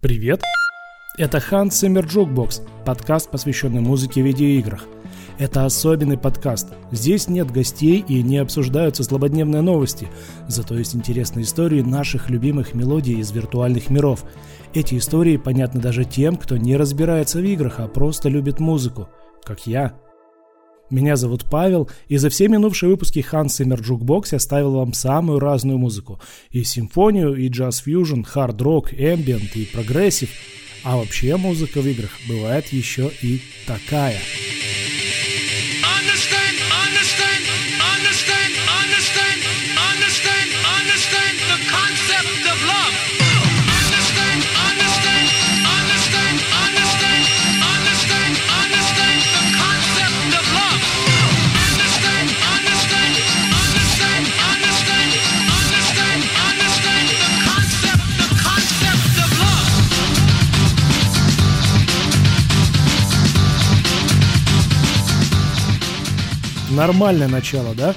Привет! Это Hans Zimmer Jukebox, подкаст, посвященный музыке в видеоиграх. Это особенный подкаст. Здесь нет гостей и не обсуждаются злободневные новости, зато есть интересные истории наших любимых мелодий из виртуальных миров. Эти истории понятны даже тем, кто не разбирается в играх, а просто любит музыку, как я. Меня зовут Павел, и за все минувшие выпуски Hans Zimmer Jukebox я ставил вам самую разную музыку. И симфонию, и джаз-фьюжн, хард-рок, эмбиент, и прогрессив. А вообще музыка в играх бывает еще и такая. Нормальное начало, да?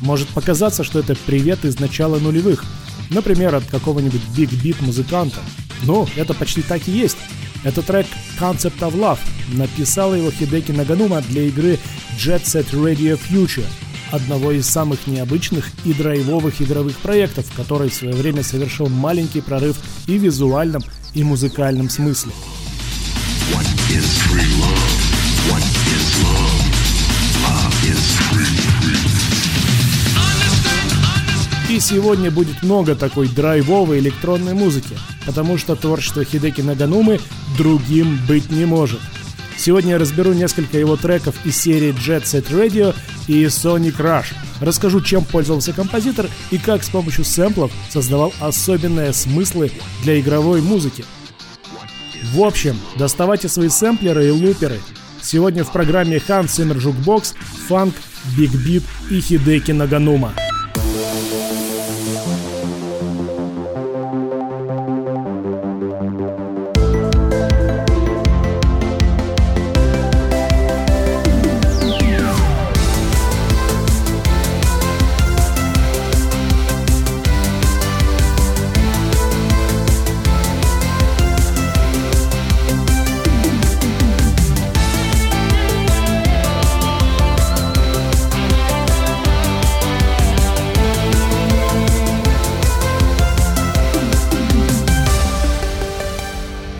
Может показаться, что это привет из начала нулевых. Например, от какого-нибудь Beat музыканта. Ну, это почти так и есть. Это трек Concept of Love. Написал его Хидеки Наганума для игры Jet Set Radio Future, одного из самых необычных и драйвовых игровых проектов, который в свое время совершил маленький прорыв и в визуальном, и музыкальном смысле. What is? Сегодня будет много такой драйвовой электронной музыки, потому что творчество Хидеки Наганумы другим быть не может. Сегодня я разберу несколько его треков из серии Jet Set Radio и Sonic Rush. Расскажу, чем пользовался композитор и как с помощью сэмплов создавал особенные смыслы для игровой музыки. В общем, доставайте свои сэмплеры и луперы. Сегодня в программе Hans Zimmer Jukebox, фанк, биг бит и Хидеки Наганума.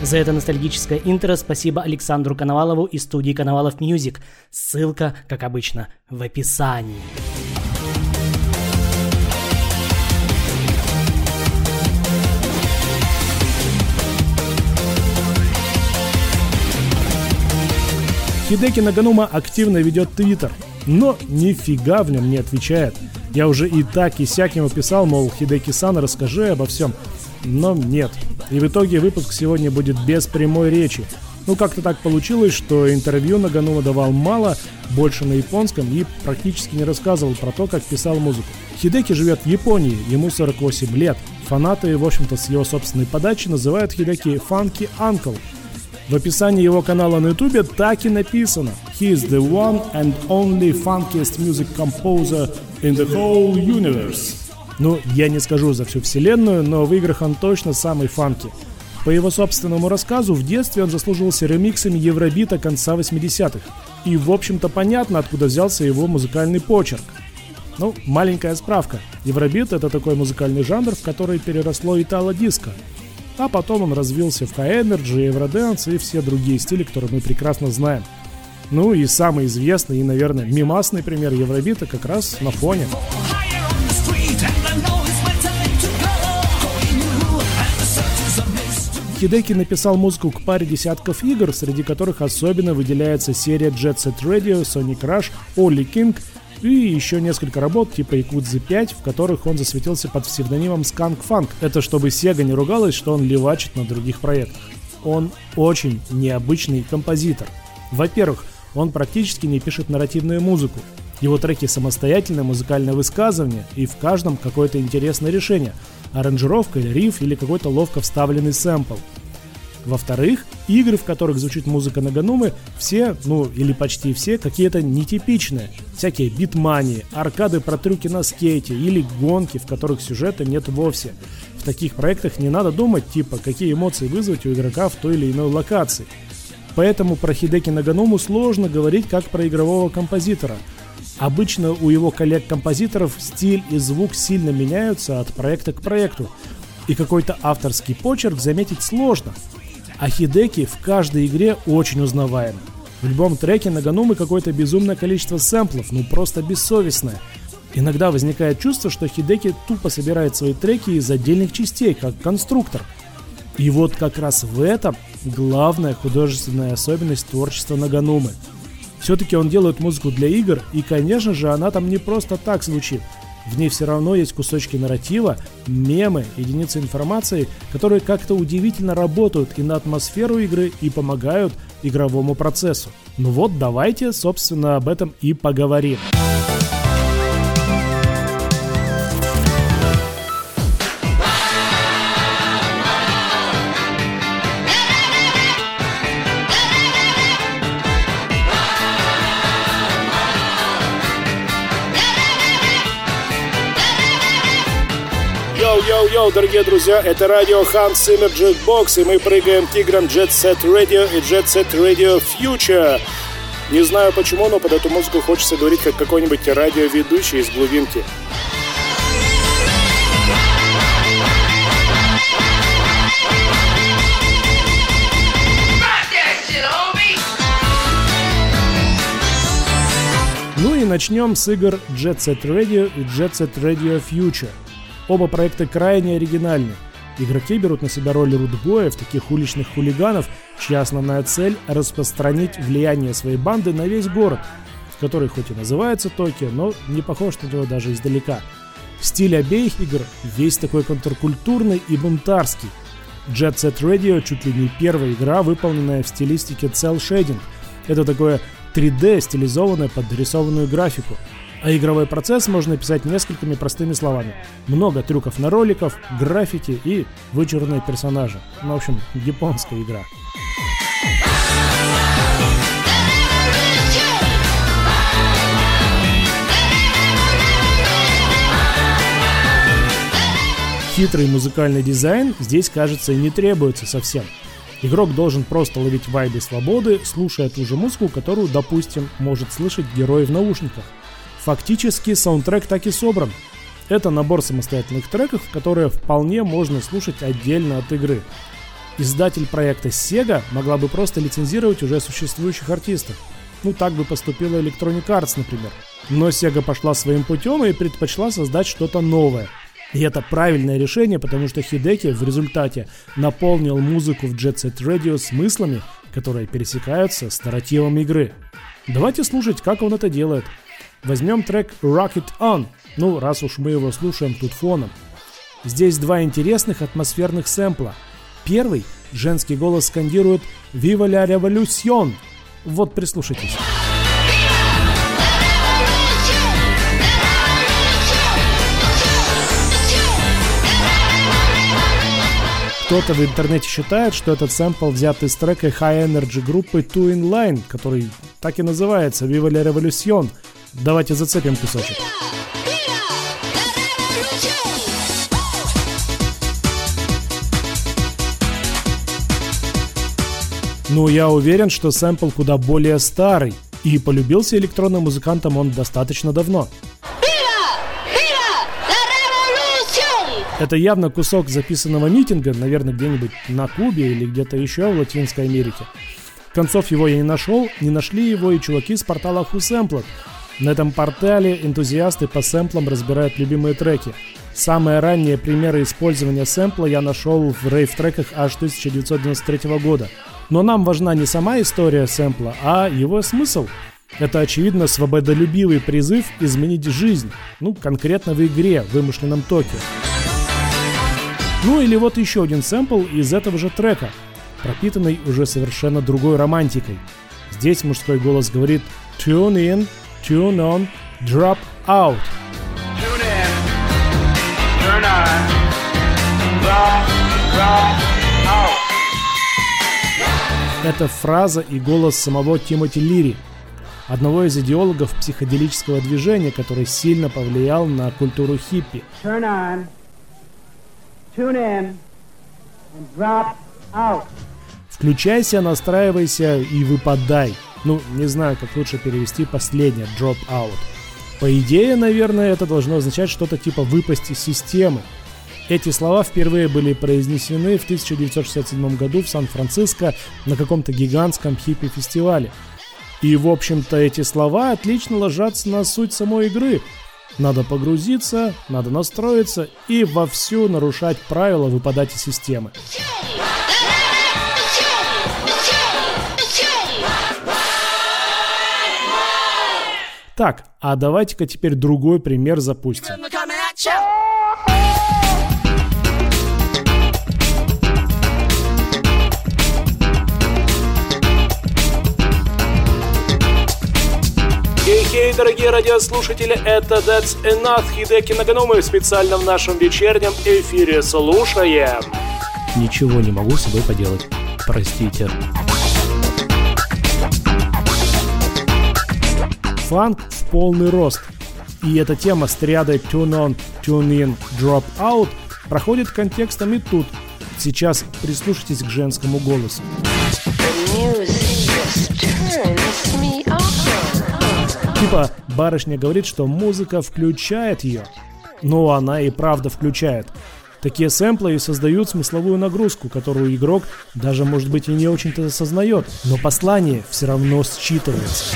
За это ностальгическое интро спасибо Александру Коновалову и студии Konovalov Music. Ссылка, как обычно, в описании. Хидеки Наганума активно ведет Твиттер, но нифига в нем не отвечает. Я уже и так и сяк ему писал, мол, Хидеки-сан, расскажи обо всем. Но нет. И в итоге выпуск сегодня будет без прямой речи. Ну, как-то так получилось, что интервью Наганума давал мало, больше на японском и практически не рассказывал про то, как писал музыку. Хидеки живет в Японии, ему 48 лет. Фанаты, в общем-то, с его собственной подачи называют Хидеки «Funky Uncle». В описании его канала на ютубе так и написано «He is the one and only funkiest music composer in the whole universe». Ну, я не скажу за всю вселенную, но в играх он точно самый фанки. По его собственному рассказу, в детстве он заслуживался ремиксами Евробита конца 80-х. И, в общем-то, понятно, откуда взялся его музыкальный почерк. Ну, маленькая справка. Евробит — это такой музыкальный жанр, в который переросло итало-диско. А потом он развился в Energy, Eurodance и все другие стили, которые мы прекрасно знаем. Ну и самый известный и, наверное, мимасный пример Евробита как раз на фоне. Хидеки написал музыку к паре десятков игр, среди которых особенно выделяется серия Jet Set Radio, Sonic Rush, Ollie King и еще несколько работ типа Якудзы 5, в которых он засветился под псевдонимом Skunk Funk. Это чтобы Sega не ругалась, что он левачит на других проектах. Он очень необычный композитор. Во-первых, он практически не пишет нарративную музыку. Его треки самостоятельное музыкальное высказывание, и в каждом какое-то интересное решение – аранжировка или риф или какой-то ловко вставленный сэмпл. Во-вторых, игры, в которых звучит музыка Наганумы, все, ну или почти все, какие-то нетипичные. Всякие битмании, аркады про трюки на скейте или гонки, в которых сюжета нет вовсе. В таких проектах не надо думать, типа, какие эмоции вызвать у игрока в той или иной локации. Поэтому про Хидеки Наганому сложно говорить как про игрового композитора. Обычно у его коллег-композиторов стиль и звук сильно меняются от проекта к проекту, и какой-то авторский почерк заметить сложно. А Хидеки в каждой игре очень узнаваем. В любом треке Наганумы какое-то безумное количество сэмплов, ну просто бессовестное. Иногда возникает чувство, что Хидеки тупо собирает свои треки из отдельных частей, как конструктор. И вот как раз в этом главная художественная особенность творчества Наганумы. Все-таки он делает музыку для игр, и, конечно же, она там не просто так звучит. В ней все равно есть кусочки нарратива, мемы, единицы информации, которые как-то удивительно работают и на атмосферу игры, и помогают игровому процессу. Ну вот, давайте, собственно, об этом и поговорим. Дорогие друзья, это радио Hans Zimmer Jukebox, и мы прыгаем тигром Jet Set Radio и Jet Set Radio Future. Не знаю почему, но под эту музыку хочется говорить как какой-нибудь радиоведущий из глубинки. Ну и начнем с игр Jet Set Radio и Jet Set Radio Future. Оба проекта крайне оригинальны. Игроки берут на себя роль рудбоев, таких уличных хулиганов, чья основная цель – распространить влияние своей банды на весь город, который хоть и называется Токио, но не похож на него даже издалека. Стиль обеих игр весь такой контркультурный и бунтарский. Jet Set Radio чуть ли не первая игра, выполненная в стилистике Cell Shading. Это такое 3D, стилизованное под дорисованную графику – а игровой процесс можно описать несколькими простыми словами. Много трюков на роликов, граффити и вычурные персонажи. Ну, в общем, японская игра. Хитрый музыкальный дизайн здесь, кажется, и не требуется совсем. Игрок должен просто ловить вайбы свободы, слушая ту же музыку, которую, допустим, может слышать герой в наушниках. Фактически саундтрек так и собран. Это набор самостоятельных треков, которые вполне можно слушать отдельно от игры. Издатель проекта Sega могла бы просто лицензировать уже существующих артистов. Ну, так бы поступила Electronic Arts, например. Но Sega пошла своим путем и предпочла создать что-то новое. И это правильное решение, потому что Хидеки в результате наполнил музыку в Jet Set Radio смыслами, которые пересекаются с нарративом игры. Давайте слушать, как он это делает – Возьмем трек Rocket On, ну раз уж мы его слушаем тут фоном. Здесь два интересных атмосферных сэмпла. Первый женский голос скандирует «Viva la Revolution!» Вот прислушайтесь. Кто-то в интернете считает, что этот сэмпл взят из трека High Energy группы Two in Line, который так и называется Viva la Revolution, Давайте зацепим кусочек. Но я уверен, что сэмпл куда более старый, и полюбился электронным музыкантам он достаточно давно. Это явно кусок записанного митинга, наверное, где-нибудь на Кубе или где-то еще в Латинской Америке. Концов его я не нашел, не нашли его и чуваки с портала Whosamplet, на этом портале энтузиасты по сэмплам разбирают любимые треки. Самые ранние примеры использования сэмпла я нашел в рейв-треках аж 1993 года. Но нам важна не сама история сэмпла, а его смысл. Это, очевидно, свободолюбивый призыв изменить жизнь, ну, конкретно в игре, в вымышленном Токио. Ну или вот еще один сэмпл из этого же трека, пропитанный уже совершенно другой романтикой. Здесь мужской голос говорит «Tune in, Tune on, drop out. Tune in, turn on, drop, drop out. Это фраза и голос самого Тимоти Лири, одного из идеологов психоделического движения, который сильно повлиял на культуру хиппи. Turn on, tune in, and drop out. Включайся, настраивайся и выпадай. Ну, не знаю, как лучше перевести последнее, drop out. По идее, наверное, это должно означать что-то типа выпасть из системы. Эти слова впервые были произнесены в 1967 году в Сан-Франциско на каком-то гигантском хиппи-фестивале. И, в общем-то, эти слова отлично ложатся на суть самой игры. Надо погрузиться, надо настроиться и вовсю нарушать правила выпадать из системы. Так, а давайте-ка теперь другой пример запустим. Хей, дорогие радиослушатели, это That's Enough Хидеки Наганумы специально в нашем вечернем эфире слушаем. Ничего не могу с собой поделать. Простите. Фанк в полный рост. И эта тема с триадой Tune On, Tune In, Drop Out проходит контекстом и тут. Сейчас прислушайтесь к женскому голосу. Типа барышня говорит, что музыка включает ее. Но она и правда включает. Такие сэмплы и создают смысловую нагрузку, которую игрок даже, может быть, и не очень-то осознает, но послание все равно считывается.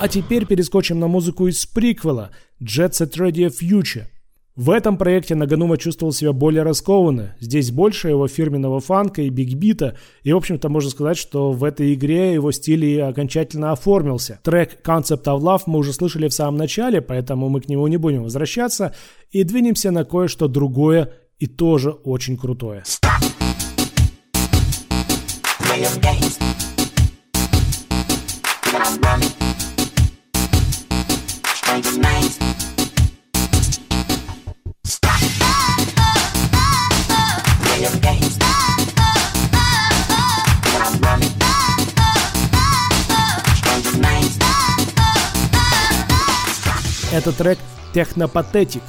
А теперь перескочим на музыку из приквела Jet Set Radio Future. В этом проекте Наганума чувствовал себя более раскованно. Здесь больше его фирменного фанка и бигбита. И, в общем-то, можно сказать, что в этой игре его стиль и окончательно оформился. Трек Concept of Love мы уже слышали в самом начале, поэтому мы к нему не будем возвращаться. И двинемся на кое-что другое и тоже очень крутое. Это трек Технопатетик.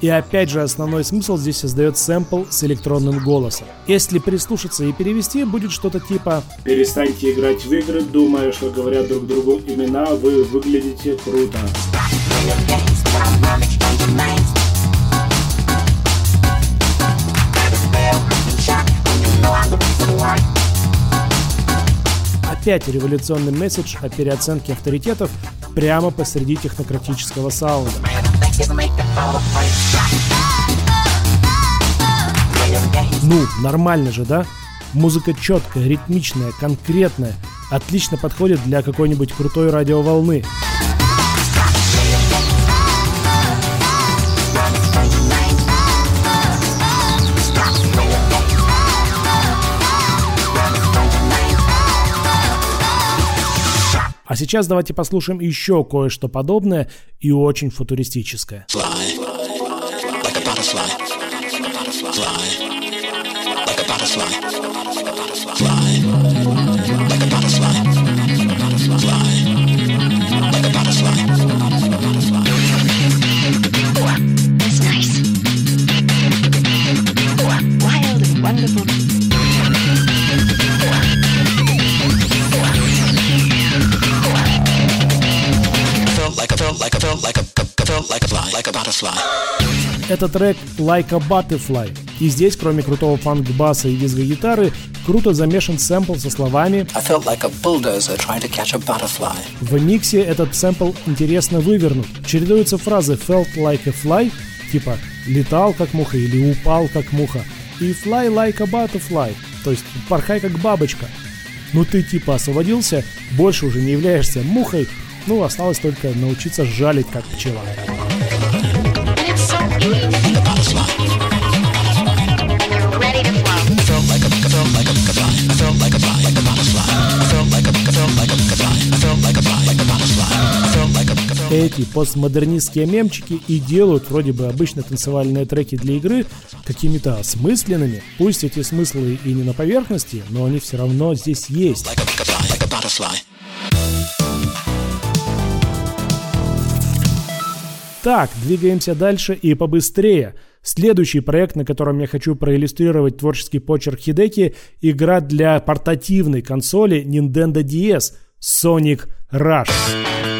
И опять же, основной смысл здесь создает сэмпл с электронным голосом. Если прислушаться и перевести, будет что-то типа «Перестаньте играть в игры, думая, что говорят друг другу имена, вы выглядите круто». Опять революционный месседж о переоценке авторитетов прямо посреди технократического саунда. Ну, нормально же, да? Музыка четкая, ритмичная, конкретная. Отлично подходит для какой-нибудь крутой радиоволны. А сейчас давайте послушаем еще кое-что подобное и очень футуристическое. Fly, like a butterfly. Fly, like a butterfly. Это трек Like a Butterfly. И здесь, кроме крутого фанк-баса и диско-гитары, круто замешан сэмпл со словами I felt like a bulldozer trying to catch a butterfly. В миксе этот сэмпл интересно вывернут. Чередуются фразы felt like a fly, типа летал как муха или упал как муха, и fly like a butterfly, то есть порхай как бабочка. Ну ты типа освободился, больше уже не являешься мухой, ну осталось только научиться жалить как пчела. эти постмодернистские мемчики и делают вроде бы обычные танцевальные треки для игры какими-то осмысленными. Пусть эти смыслы и не на поверхности, но они все равно здесь есть. Так, двигаемся дальше и побыстрее. Следующий проект, на котором я хочу проиллюстрировать творческий почерк Хидеки, игра для портативной консоли Nintendo DS Sonic Rush.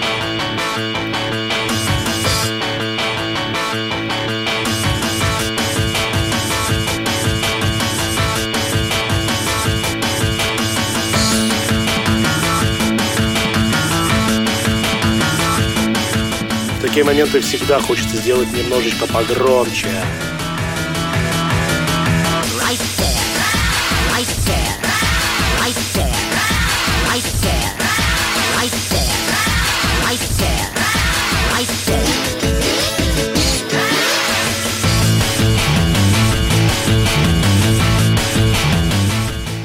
Такие моменты всегда хочется сделать немножечко погромче.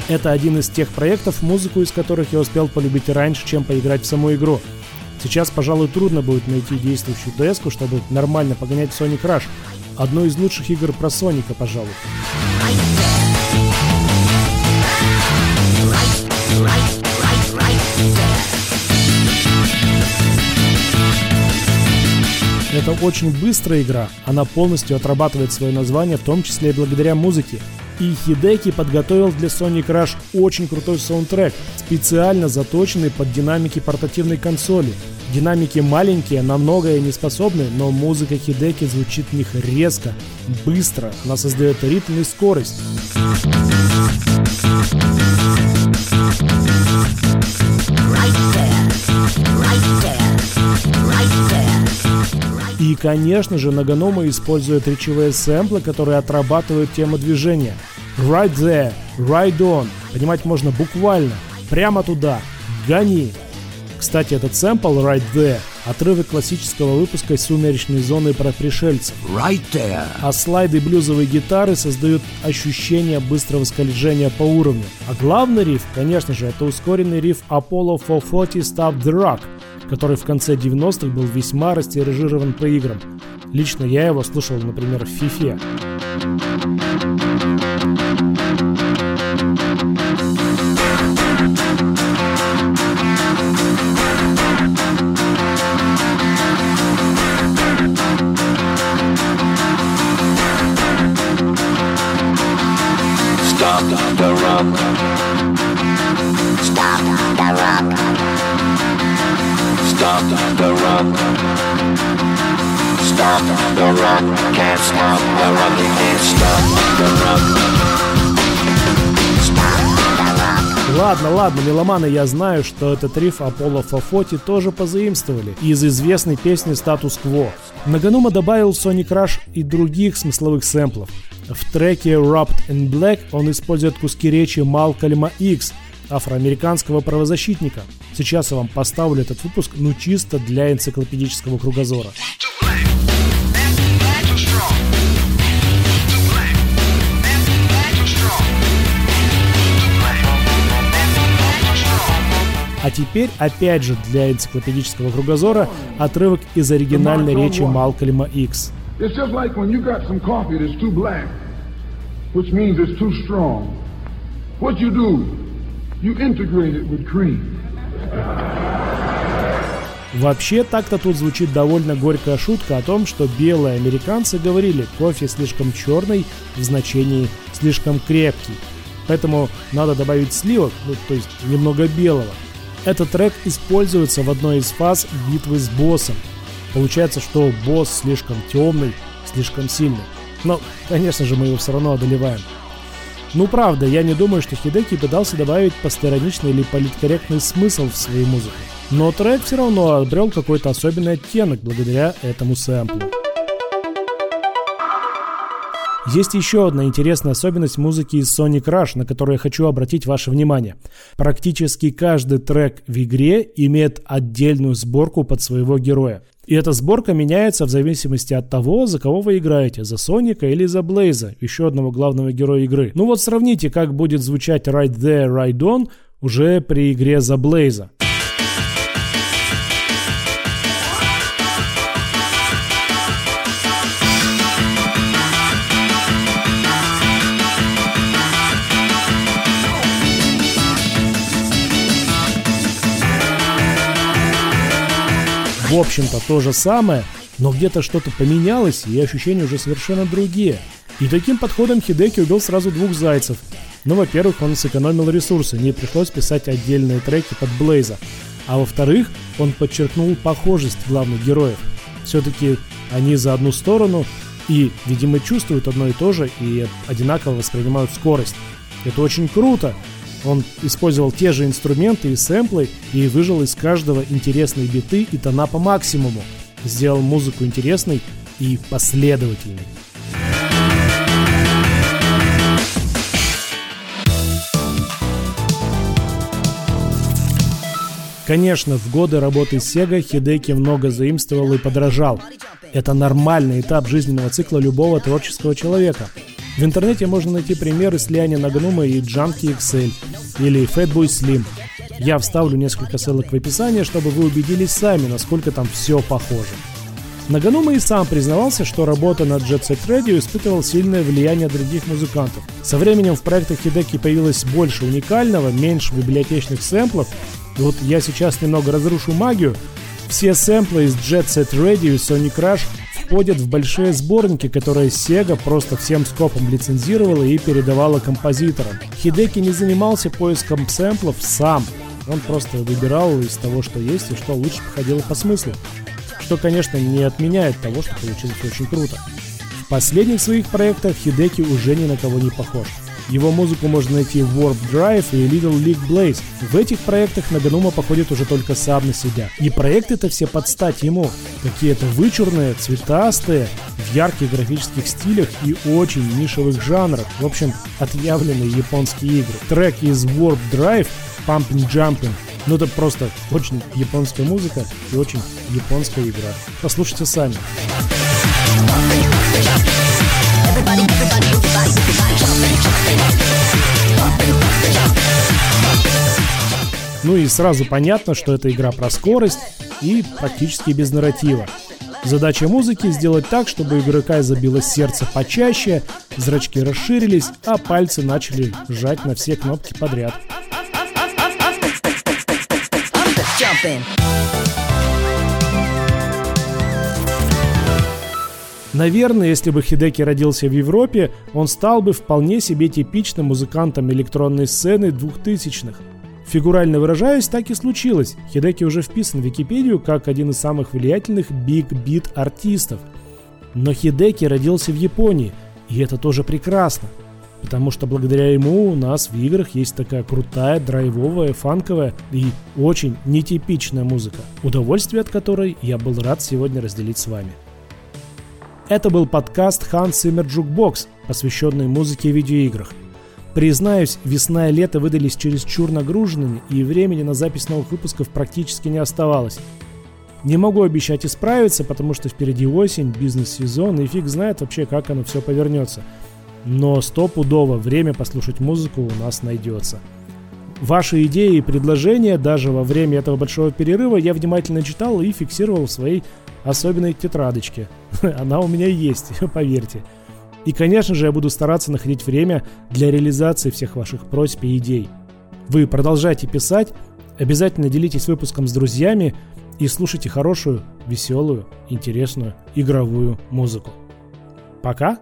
Это один из тех проектов, музыку из которых я успел полюбить раньше, чем поиграть в саму игру. Сейчас, пожалуй, трудно будет найти действующую ds чтобы нормально погонять Sonic Rush. Одно из лучших игр про Соника, пожалуй. Это очень быстрая игра, она полностью отрабатывает свое название, в том числе и благодаря музыке. И Хидеки подготовил для Sonic Rush очень крутой саундтрек, специально заточенный под динамики портативной консоли. Динамики маленькие, на многое не способны, но музыка Хидеки звучит в них резко, быстро, она создает ритм и скорость. И, конечно же, Нагонома использует речевые сэмплы, которые отрабатывают тему движения. Right there, right on. Понимать можно буквально. Прямо туда. Гони. Кстати, этот сэмпл Right There — отрывок классического выпуска «Сумеречной зоны» про пришельцев. Right there. А слайды блюзовой гитары создают ощущение быстрого скольжения по уровню. А главный риф, конечно же, это ускоренный риф Apollo 440 Stop the Rock, который в конце 90-х был весьма растиражирован по играм. Лично я его слушал, например, в FIFA. Ладно, ладно, меломаны, я знаю, что этот риф Аполло Фафоти тоже позаимствовали из известной песни «Статус-кво». Наганума добавил Sonic Rush и других смысловых сэмплов. В треке Wrapped in Black он использует куски речи Малкольма X, афроамериканского правозащитника. Сейчас я вам поставлю этот выпуск, ну чисто для энциклопедического кругозора. А теперь, опять же, для энциклопедического кругозора, отрывок из оригинальной речи Малкольма Икс. Вообще, так-то тут звучит довольно горькая шутка о том, что белые американцы говорили, кофе слишком черный в значении слишком крепкий. Поэтому надо добавить сливок, ну, то есть немного белого. Этот трек используется в одной из фаз битвы с боссом. Получается, что босс слишком темный, слишком сильный. Но, конечно же, мы его все равно одолеваем. Ну правда, я не думаю, что Хидеки пытался добавить постороничный или политкорректный смысл в свою музыку. Но трек все равно обрел какой-то особенный оттенок благодаря этому сэмплу. Есть еще одна интересная особенность музыки из Sonic Rush, на которую я хочу обратить ваше внимание. Практически каждый трек в игре имеет отдельную сборку под своего героя. И эта сборка меняется в зависимости от того, за кого вы играете, за Соника или за Блейза, еще одного главного героя игры. Ну вот сравните, как будет звучать Right There, Right On уже при игре за Блейза. В общем-то то же самое, но где-то что-то поменялось, и ощущения уже совершенно другие. И таким подходом Хидеки убил сразу двух зайцев. Ну, во-первых, он сэкономил ресурсы, не пришлось писать отдельные треки под Блейза. А во-вторых, он подчеркнул похожесть главных героев. Все-таки они за одну сторону и, видимо, чувствуют одно и то же и одинаково воспринимают скорость. Это очень круто. Он использовал те же инструменты и сэмплы и выжил из каждого интересные биты и тона по максимуму. Сделал музыку интересной и последовательной. Конечно, в годы работы Sega Хидеки много заимствовал и подражал. Это нормальный этап жизненного цикла любого творческого человека. В интернете можно найти примеры слияния Нагнума и Junkie XL или Fatboy Slim. Я вставлю несколько ссылок в описании, чтобы вы убедились сами, насколько там все похоже. Наганума и сам признавался, что работа над Jet Set Radio испытывал сильное влияние других музыкантов. Со временем в проектах Хидеки появилось больше уникального, меньше библиотечных сэмплов. И вот я сейчас немного разрушу магию. Все сэмплы из Jet Set Radio и Sonic Rush входят в большие сборники, которые Sega просто всем скопом лицензировала и передавала композиторам. Хидеки не занимался поиском сэмплов сам. Он просто выбирал из того, что есть и что лучше походило по смыслу что, конечно, не отменяет того, что получилось очень круто. В последних своих проектах Хидеки уже ни на кого не похож. Его музыку можно найти в Warp Drive и Little League Blaze. В этих проектах Наганума походит уже только сам на себя. И проекты-то все под стать ему. Какие-то вычурные, цветастые, в ярких графических стилях и очень нишевых жанрах. В общем, отъявленные японские игры. Трек из Warp Drive Pumping Jumping ну это просто очень японская музыка и очень японская игра. Послушайте сами. Ну и сразу понятно, что это игра про скорость и практически без нарратива. Задача музыки сделать так, чтобы игрока забилось сердце почаще, зрачки расширились, а пальцы начали сжать на все кнопки подряд. Наверное, если бы Хидеки родился в Европе, он стал бы вполне себе типичным музыкантом электронной сцены двухтысячных. Фигурально выражаясь, так и случилось. Хидеки уже вписан в Википедию как один из самых влиятельных биг-бит артистов. Но Хидеки родился в Японии, и это тоже прекрасно. Потому что благодаря ему у нас в играх есть такая крутая, драйвовая, фанковая и очень нетипичная музыка, удовольствие от которой я был рад сегодня разделить с вами. Это был подкаст Hans Zimmer Jukebox, посвященный музыке и видеоиграх. Признаюсь, весна и лето выдались чересчур нагруженными, и времени на запись новых выпусков практически не оставалось. Не могу обещать исправиться, потому что впереди осень, бизнес-сезон, и фиг знает вообще, как оно все повернется – но стопудово время послушать музыку у нас найдется. Ваши идеи и предложения даже во время этого большого перерыва я внимательно читал и фиксировал в своей особенной тетрадочке. Она у меня есть, поверьте. И, конечно же, я буду стараться находить время для реализации всех ваших просьб и идей. Вы продолжайте писать, обязательно делитесь выпуском с друзьями и слушайте хорошую, веселую, интересную игровую музыку. Пока!